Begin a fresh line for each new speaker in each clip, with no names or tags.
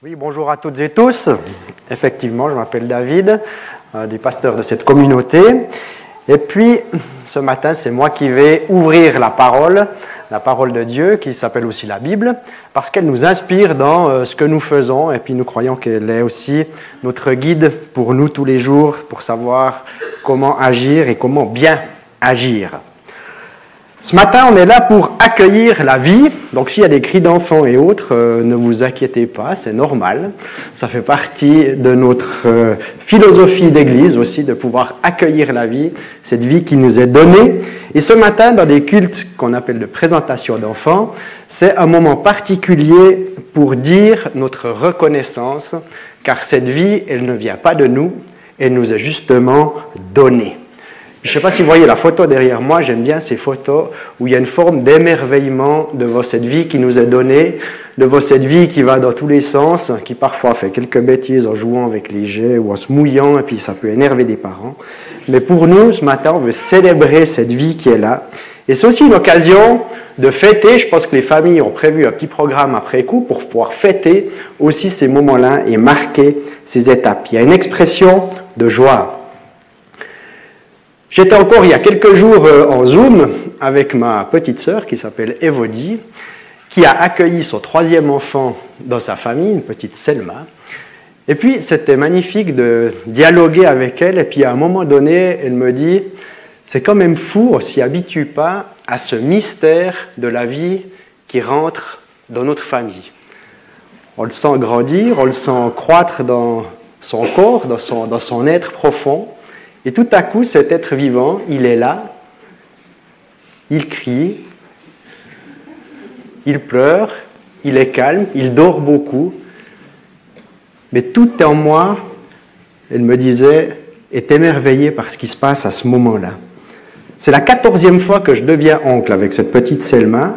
Oui, bonjour à toutes et tous. Effectivement, je m'appelle David, un des pasteurs de cette communauté. Et puis, ce matin, c'est moi qui vais ouvrir la parole, la parole de Dieu, qui s'appelle aussi la Bible, parce qu'elle nous inspire dans euh, ce que nous faisons, et puis nous croyons qu'elle est aussi notre guide pour nous tous les jours, pour savoir comment agir et comment bien agir. Ce matin, on est là pour accueillir la vie. Donc s'il y a des cris d'enfants et autres, euh, ne vous inquiétez pas, c'est normal. Ça fait partie de notre euh, philosophie d'Église aussi, de pouvoir accueillir la vie, cette vie qui nous est donnée. Et ce matin, dans des cultes qu'on appelle de présentation d'enfants, c'est un moment particulier pour dire notre reconnaissance, car cette vie, elle ne vient pas de nous, elle nous est justement donnée. Je ne sais pas si vous voyez la photo derrière moi, j'aime bien ces photos où il y a une forme d'émerveillement de cette vie qui nous est donnée, de cette vie qui va dans tous les sens, qui parfois fait quelques bêtises en jouant avec les jets ou en se mouillant, et puis ça peut énerver des parents. Mais pour nous, ce matin, on veut célébrer cette vie qui est là. Et c'est aussi une occasion de fêter, je pense que les familles ont prévu un petit programme après coup pour pouvoir fêter aussi ces moments-là et marquer ces étapes. Il y a une expression de joie J'étais encore il y a quelques jours euh, en Zoom avec ma petite sœur qui s'appelle Evodie, qui a accueilli son troisième enfant dans sa famille, une petite Selma. Et puis c'était magnifique de dialoguer avec elle. Et puis à un moment donné, elle me dit, c'est quand même fou, on s'y habitue pas à ce mystère de la vie qui rentre dans notre famille. On le sent grandir, on le sent croître dans son corps, dans son être profond. Et tout à coup, cet être vivant, il est là, il crie, il pleure, il est calme, il dort beaucoup, mais tout en moi, elle me disait, est émerveillé par ce qui se passe à ce moment-là. C'est la quatorzième fois que je deviens oncle avec cette petite Selma.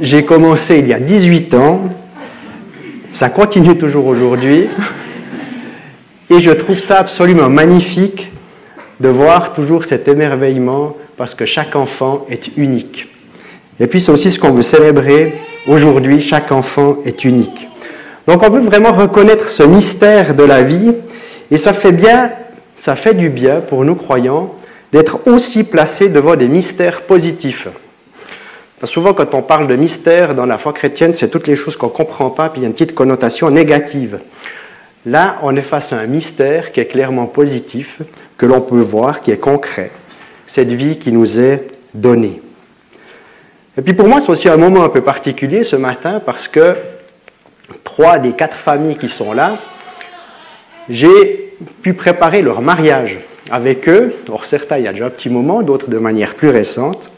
J'ai commencé il y a 18 ans, ça continue toujours aujourd'hui. Et je trouve ça absolument magnifique de voir toujours cet émerveillement parce que chaque enfant est unique. Et puis c'est aussi ce qu'on veut célébrer aujourd'hui, chaque enfant est unique. Donc on veut vraiment reconnaître ce mystère de la vie et ça fait bien, ça fait du bien pour nous croyants d'être aussi placés devant des mystères positifs. Souvent quand on parle de mystère dans la foi chrétienne, c'est toutes les choses qu'on ne comprend pas, puis il y a une petite connotation négative. Là, on est face à un mystère qui est clairement positif, que l'on peut voir, qui est concret. Cette vie qui nous est donnée. Et puis pour moi, c'est aussi un moment un peu particulier ce matin parce que trois des quatre familles qui sont là, j'ai pu préparer leur mariage avec eux. Or, certains, il y a déjà un petit moment, d'autres de manière plus récente.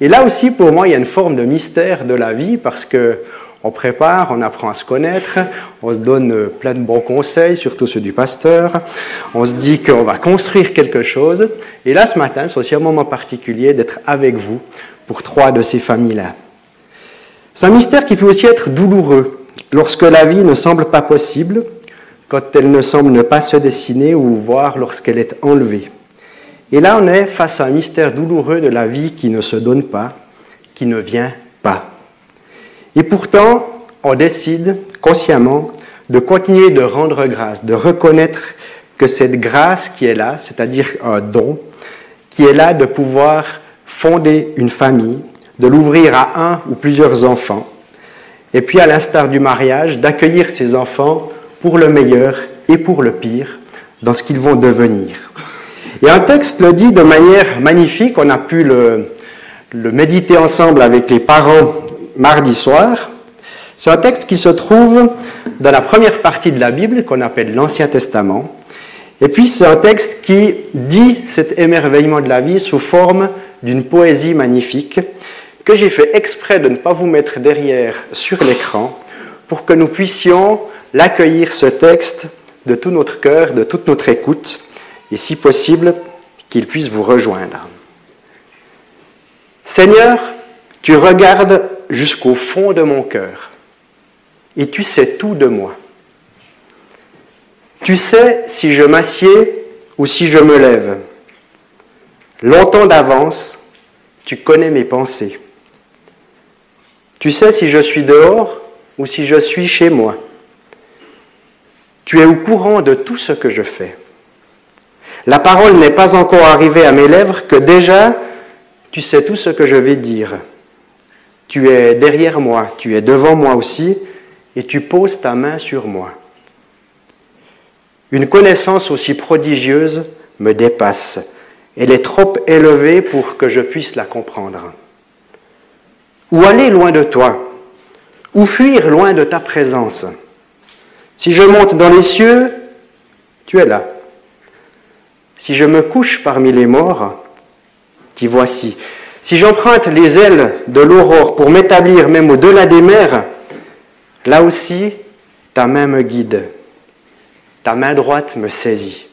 Et là aussi, pour moi, il y a une forme de mystère de la vie parce que on prépare, on apprend à se connaître, on se donne plein de bons conseils, surtout ceux du pasteur. On se dit qu'on va construire quelque chose. Et là, ce matin, c'est aussi un moment particulier d'être avec vous pour trois de ces familles-là. C'est un mystère qui peut aussi être douloureux lorsque la vie ne semble pas possible, quand elle ne semble ne pas se dessiner ou voir lorsqu'elle est enlevée. Et là, on est face à un mystère douloureux de la vie qui ne se donne pas, qui ne vient pas. Et pourtant, on décide consciemment de continuer de rendre grâce, de reconnaître que cette grâce qui est là, c'est-à-dire un don, qui est là de pouvoir fonder une famille, de l'ouvrir à un ou plusieurs enfants, et puis à l'instar du mariage, d'accueillir ces enfants pour le meilleur et pour le pire dans ce qu'ils vont devenir. Et un texte le dit de manière magnifique, on a pu le, le méditer ensemble avec les parents mardi soir. C'est un texte qui se trouve dans la première partie de la Bible qu'on appelle l'Ancien Testament. Et puis c'est un texte qui dit cet émerveillement de la vie sous forme d'une poésie magnifique que j'ai fait exprès de ne pas vous mettre derrière sur l'écran pour que nous puissions l'accueillir ce texte de tout notre cœur, de toute notre écoute, et si possible, qu'il puisse vous rejoindre. Seigneur, tu regardes jusqu'au fond de mon cœur et tu sais tout de moi. Tu sais si je m'assieds ou si je me lève. Longtemps d'avance, tu connais mes pensées. Tu sais si je suis dehors ou si je suis chez moi. Tu es au courant de tout ce que je fais. La parole n'est pas encore arrivée à mes lèvres que déjà tu sais tout ce que je vais dire. Tu es derrière moi, tu es devant moi aussi, et tu poses ta main sur moi. Une connaissance aussi prodigieuse me dépasse. Elle est trop élevée pour que je puisse la comprendre. Ou aller loin de toi, ou fuir loin de ta présence? Si je monte dans les cieux, tu es là. Si je me couche parmi les morts, t'y voici. Si j'emprunte les ailes de l'aurore pour m'établir même au-delà des mers, là aussi, ta main me guide, ta main droite me saisit.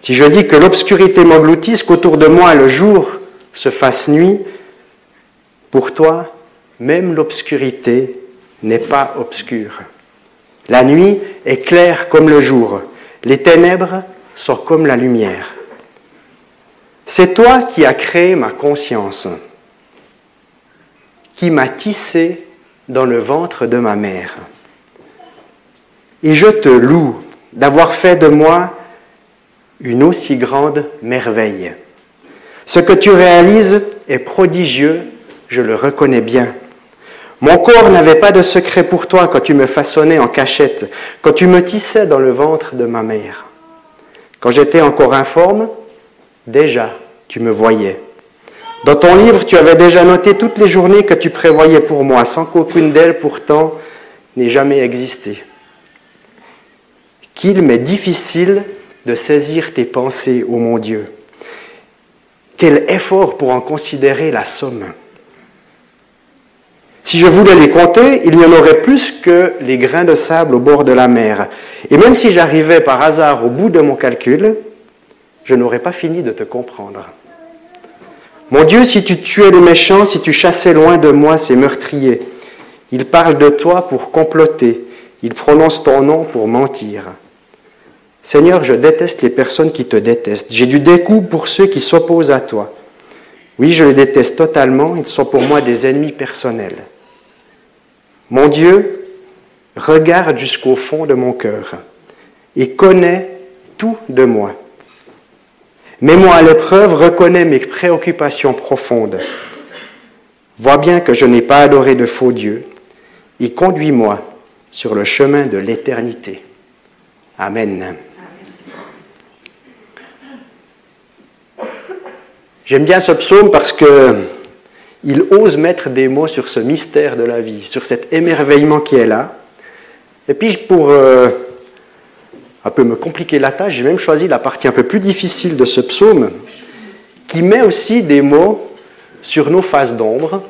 Si je dis que l'obscurité m'engloutisse, qu'autour de moi le jour se fasse nuit, pour toi, même l'obscurité n'est pas obscure. La nuit est claire comme le jour, les ténèbres sont comme la lumière. C'est toi qui as créé ma conscience, qui m'a tissé dans le ventre de ma mère. Et je te loue d'avoir fait de moi une aussi grande merveille. Ce que tu réalises est prodigieux, je le reconnais bien. Mon corps n'avait pas de secret pour toi quand tu me façonnais en cachette, quand tu me tissais dans le ventre de ma mère. Quand j'étais encore informe, déjà tu me voyais. Dans ton livre, tu avais déjà noté toutes les journées que tu prévoyais pour moi, sans qu'aucune d'elles pourtant n'ait jamais existé. Qu'il m'est difficile de saisir tes pensées, ô mon Dieu. Quel effort pour en considérer la somme. Si je voulais les compter, il y en aurait plus que les grains de sable au bord de la mer. Et même si j'arrivais par hasard au bout de mon calcul, je n'aurais pas fini de te comprendre. Mon Dieu, si tu tuais les méchants, si tu chassais loin de moi ces meurtriers, ils parlent de toi pour comploter, ils prononcent ton nom pour mentir. Seigneur, je déteste les personnes qui te détestent. J'ai du découp pour ceux qui s'opposent à toi. Oui, je les déteste totalement, ils sont pour moi des ennemis personnels. Mon Dieu, regarde jusqu'au fond de mon cœur et connais tout de moi. Mets-moi à l'épreuve, reconnais mes préoccupations profondes. Vois bien que je n'ai pas adoré de faux dieux et conduis-moi sur le chemin de l'éternité. Amen. J'aime bien ce psaume parce que il ose mettre des mots sur ce mystère de la vie, sur cet émerveillement qui est là. Et puis pour euh, un peu me compliquer la tâche, j'ai même choisi la partie un peu plus difficile de ce psaume, qui met aussi des mots sur nos phases d'ombre,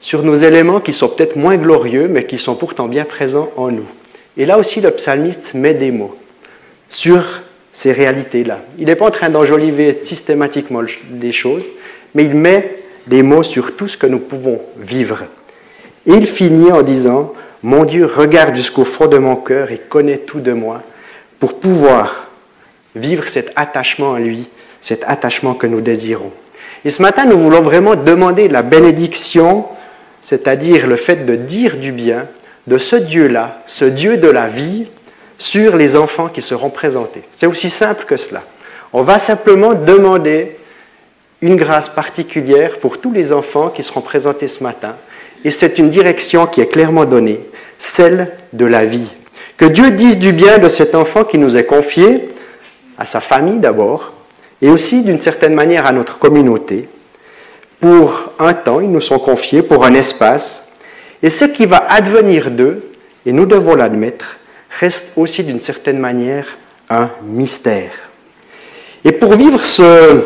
sur nos éléments qui sont peut-être moins glorieux, mais qui sont pourtant bien présents en nous. Et là aussi, le psalmiste met des mots sur ces réalités-là. Il n'est pas en train d'enjoliver systématiquement les choses, mais il met des mots sur tout ce que nous pouvons vivre. Et il finit en disant, Mon Dieu regarde jusqu'au fond de mon cœur et connaît tout de moi, pour pouvoir vivre cet attachement à lui, cet attachement que nous désirons. Et ce matin, nous voulons vraiment demander la bénédiction, c'est-à-dire le fait de dire du bien de ce Dieu-là, ce Dieu de la vie, sur les enfants qui seront présentés. C'est aussi simple que cela. On va simplement demander une grâce particulière pour tous les enfants qui seront présentés ce matin. Et c'est une direction qui est clairement donnée, celle de la vie. Que Dieu dise du bien de cet enfant qui nous est confié, à sa famille d'abord, et aussi d'une certaine manière à notre communauté. Pour un temps, ils nous sont confiés, pour un espace. Et ce qui va advenir d'eux, et nous devons l'admettre, reste aussi d'une certaine manière un mystère. Et pour vivre ce,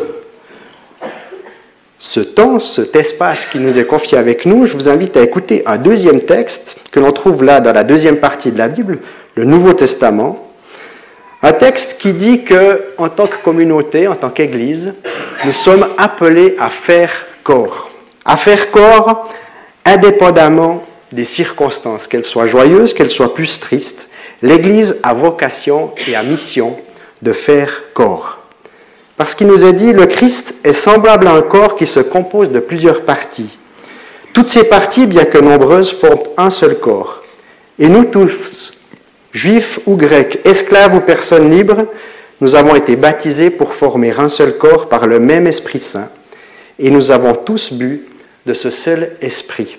ce temps, cet espace qui nous est confié avec nous, je vous invite à écouter un deuxième texte que l'on trouve là dans la deuxième partie de la Bible, le Nouveau Testament. Un texte qui dit que, en tant que communauté, en tant qu'Église, nous sommes appelés à faire corps. À faire corps indépendamment des circonstances, qu'elles soient joyeuses, qu'elles soient plus tristes, l'Église a vocation et a mission de faire corps. Parce qu'il nous est dit, le Christ est semblable à un corps qui se compose de plusieurs parties. Toutes ces parties, bien que nombreuses, forment un seul corps. Et nous tous, Juifs ou grecs, esclaves ou personnes libres, nous avons été baptisés pour former un seul corps par le même Esprit Saint, et nous avons tous bu de ce seul Esprit.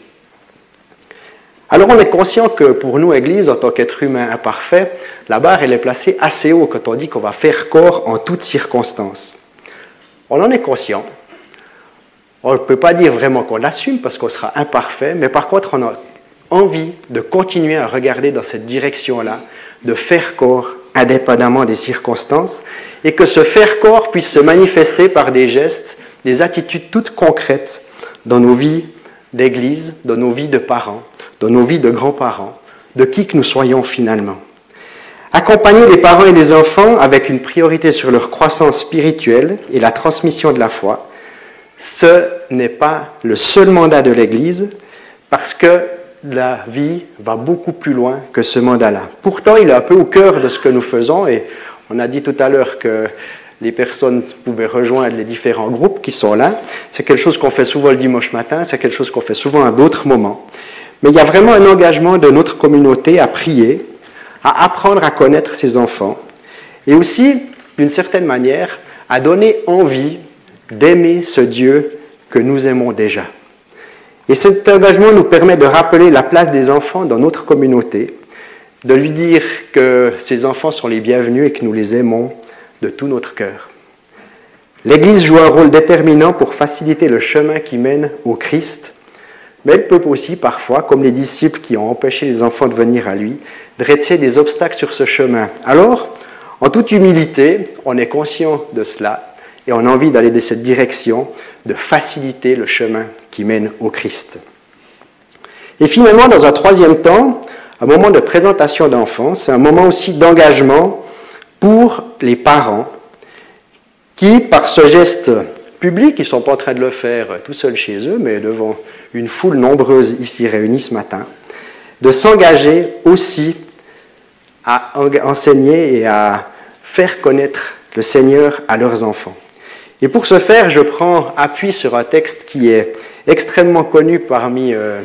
Alors on est conscient que pour nous, Église, en tant qu'être humain imparfait, la barre est placée assez haut quand on dit qu'on va faire corps en toutes circonstances. On en est conscient. On ne peut pas dire vraiment qu'on l'assume parce qu'on sera imparfait, mais par contre on a envie de continuer à regarder dans cette direction-là, de faire corps indépendamment des circonstances, et que ce faire corps puisse se manifester par des gestes, des attitudes toutes concrètes dans nos vies d'église, dans nos vies de parents, dans nos vies de grands-parents, de qui que nous soyons finalement. Accompagner les parents et les enfants avec une priorité sur leur croissance spirituelle et la transmission de la foi, ce n'est pas le seul mandat de l'Église, parce que la vie va beaucoup plus loin que ce mandat-là. Pourtant, il est un peu au cœur de ce que nous faisons et on a dit tout à l'heure que les personnes pouvaient rejoindre les différents groupes qui sont là. C'est quelque chose qu'on fait souvent le dimanche matin, c'est quelque chose qu'on fait souvent à d'autres moments. Mais il y a vraiment un engagement de notre communauté à prier, à apprendre à connaître ses enfants et aussi, d'une certaine manière, à donner envie d'aimer ce Dieu que nous aimons déjà. Et cet engagement nous permet de rappeler la place des enfants dans notre communauté, de lui dire que ces enfants sont les bienvenus et que nous les aimons de tout notre cœur. L'Église joue un rôle déterminant pour faciliter le chemin qui mène au Christ, mais elle peut aussi parfois, comme les disciples qui ont empêché les enfants de venir à lui, dresser des obstacles sur ce chemin. Alors, en toute humilité, on est conscient de cela et on a envie d'aller dans cette direction, de faciliter le chemin qui mène au Christ. Et finalement, dans un troisième temps, un moment de présentation d'enfants, c'est un moment aussi d'engagement pour les parents qui, par ce geste public, ils ne sont pas en train de le faire tout seuls chez eux, mais devant une foule nombreuse ici réunie ce matin, de s'engager aussi à enseigner et à faire connaître le Seigneur à leurs enfants. Et pour ce faire, je prends appui sur un texte qui est extrêmement connu parmi euh,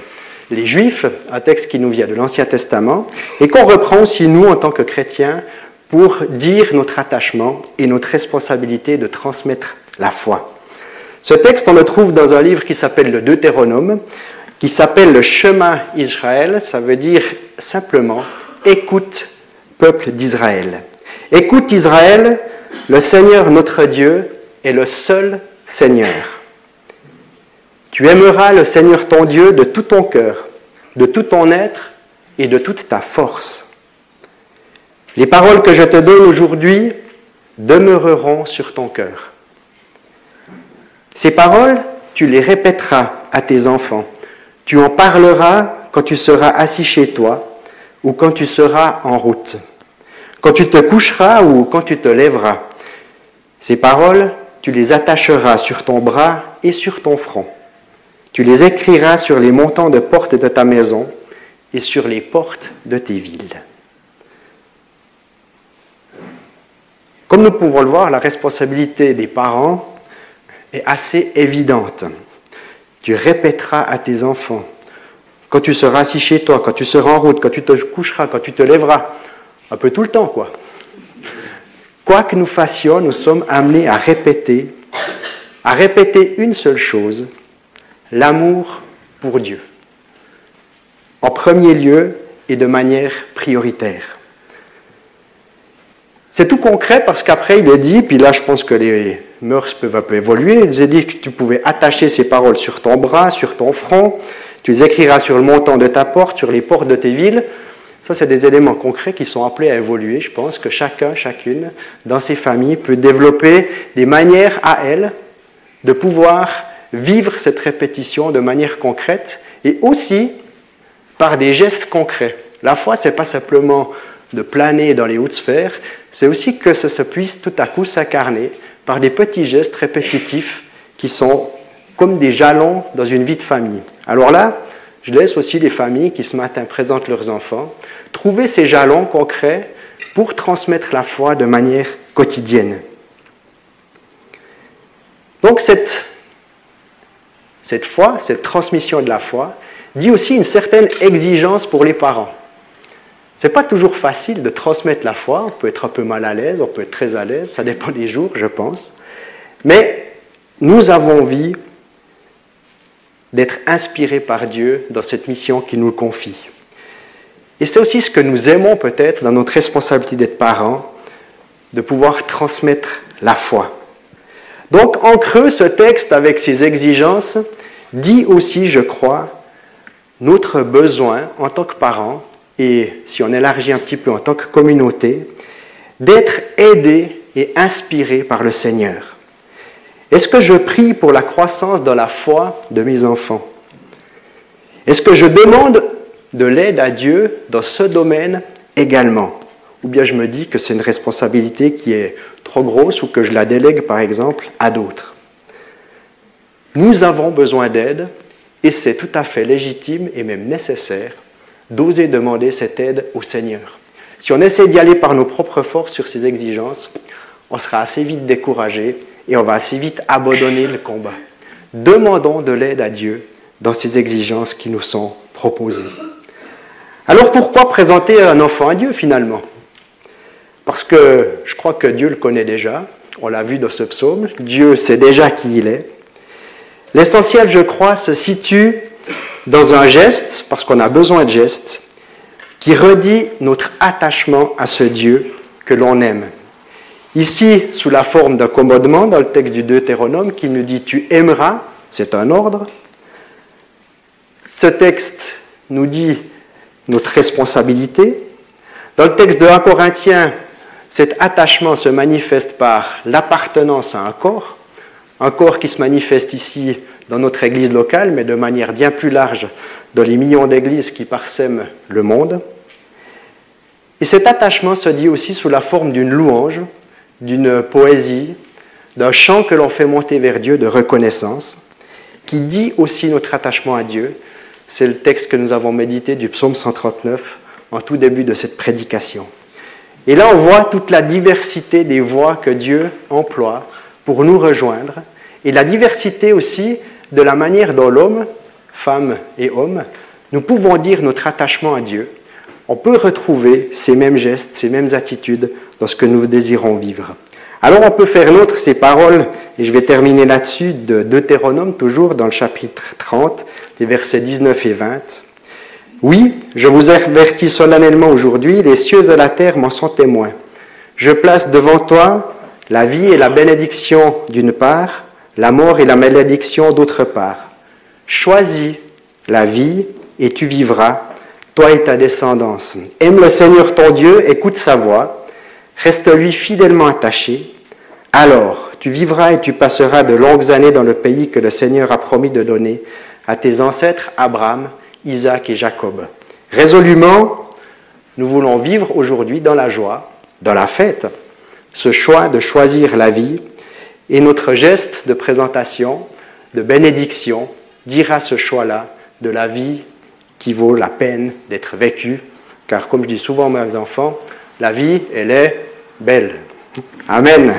les Juifs, un texte qui nous vient de l'Ancien Testament, et qu'on reprend aussi nous en tant que chrétiens pour dire notre attachement et notre responsabilité de transmettre la foi. Ce texte, on le trouve dans un livre qui s'appelle le Deutéronome, qui s'appelle le chemin Israël, ça veut dire simplement écoute, peuple d'Israël. Écoute Israël, le Seigneur notre Dieu est le seul Seigneur. Tu aimeras le Seigneur ton Dieu de tout ton cœur, de tout ton être et de toute ta force. Les paroles que je te donne aujourd'hui demeureront sur ton cœur. Ces paroles, tu les répéteras à tes enfants. Tu en parleras quand tu seras assis chez toi ou quand tu seras en route, quand tu te coucheras ou quand tu te lèveras. Ces paroles, tu les attacheras sur ton bras et sur ton front. Tu les écriras sur les montants de portes de ta maison et sur les portes de tes villes. Comme nous pouvons le voir, la responsabilité des parents est assez évidente. Tu répéteras à tes enfants, quand tu seras assis chez toi, quand tu seras en route, quand tu te coucheras, quand tu te lèveras, un peu tout le temps, quoi. Quoi que nous fassions, nous sommes amenés à répéter, à répéter une seule chose, l'amour pour Dieu. En premier lieu et de manière prioritaire. C'est tout concret parce qu'après il est dit, puis là je pense que les mœurs peuvent un peu évoluer, il est dit que tu pouvais attacher ces paroles sur ton bras, sur ton front, tu les écriras sur le montant de ta porte, sur les portes de tes villes, ça, c'est des éléments concrets qui sont appelés à évoluer. Je pense que chacun, chacune, dans ses familles, peut développer des manières à elle de pouvoir vivre cette répétition de manière concrète et aussi par des gestes concrets. La foi, ce n'est pas simplement de planer dans les hautes sphères, c'est aussi que ça se puisse tout à coup s'incarner par des petits gestes répétitifs qui sont comme des jalons dans une vie de famille. Alors là, je laisse aussi les familles qui ce matin présentent leurs enfants trouver ces jalons concrets pour transmettre la foi de manière quotidienne. Donc cette, foi, cette transmission de la foi, dit aussi une certaine exigence pour les parents. C'est pas toujours facile de transmettre la foi. On peut être un peu mal à l'aise, on peut être très à l'aise. Ça dépend des jours, je pense. Mais nous avons envie d'être inspirés par Dieu dans cette mission qu'il nous confie. Et c'est aussi ce que nous aimons peut-être dans notre responsabilité d'être parents, de pouvoir transmettre la foi. Donc en creux, ce texte avec ses exigences dit aussi, je crois, notre besoin en tant que parents, et si on élargit un petit peu en tant que communauté, d'être aidés et inspirés par le Seigneur. Est-ce que je prie pour la croissance dans la foi de mes enfants? Est-ce que je demande de l'aide à Dieu dans ce domaine également? Ou bien je me dis que c'est une responsabilité qui est trop grosse ou que je la délègue par exemple à d'autres? Nous avons besoin d'aide et c'est tout à fait légitime et même nécessaire d'oser demander cette aide au Seigneur. Si on essaie d'y aller par nos propres forces sur ces exigences, on sera assez vite découragé et on va assez vite abandonner le combat. Demandons de l'aide à Dieu dans ces exigences qui nous sont proposées. Alors pourquoi présenter un enfant à Dieu finalement? Parce que je crois que Dieu le connaît déjà, on l'a vu dans ce psaume, Dieu sait déjà qui il est. L'essentiel, je crois, se situe dans un geste, parce qu'on a besoin de gestes, qui redit notre attachement à ce Dieu que l'on aime. Ici, sous la forme d'un commandement dans le texte du Deutéronome qui nous dit Tu aimeras, c'est un ordre. Ce texte nous dit notre responsabilité. Dans le texte de 1 Corinthiens, cet attachement se manifeste par l'appartenance à un corps, un corps qui se manifeste ici dans notre Église locale, mais de manière bien plus large dans les millions d'églises qui parsèment le monde. Et cet attachement se dit aussi sous la forme d'une louange, d'une poésie, d'un chant que l'on fait monter vers Dieu de reconnaissance, qui dit aussi notre attachement à Dieu. C'est le texte que nous avons médité du psaume 139 en tout début de cette prédication. Et là, on voit toute la diversité des voix que Dieu emploie pour nous rejoindre, et la diversité aussi de la manière dont l'homme, femme et homme, nous pouvons dire notre attachement à Dieu. On peut retrouver ces mêmes gestes, ces mêmes attitudes dans ce que nous désirons vivre. Alors on peut faire nôtre ces paroles, et je vais terminer là-dessus, de Deutéronome, toujours dans le chapitre 30, les versets 19 et 20. Oui, je vous avertis solennellement aujourd'hui, les cieux et la terre m'en sont témoins. Je place devant toi la vie et la bénédiction d'une part, la mort et la malédiction d'autre part. Choisis la vie et tu vivras, toi et ta descendance. Aime le Seigneur ton Dieu, écoute sa voix, reste-lui fidèlement attaché. Alors tu vivras et tu passeras de longues années dans le pays que le Seigneur a promis de donner à tes ancêtres Abraham, Isaac et Jacob. Résolument, nous voulons vivre aujourd'hui dans la joie, dans la fête, ce choix de choisir la vie et notre geste de présentation, de bénédiction, dira ce choix-là de la vie qui vaut la peine d'être vécue, car comme je dis souvent à mes enfants, la vie, elle est belle. Amen.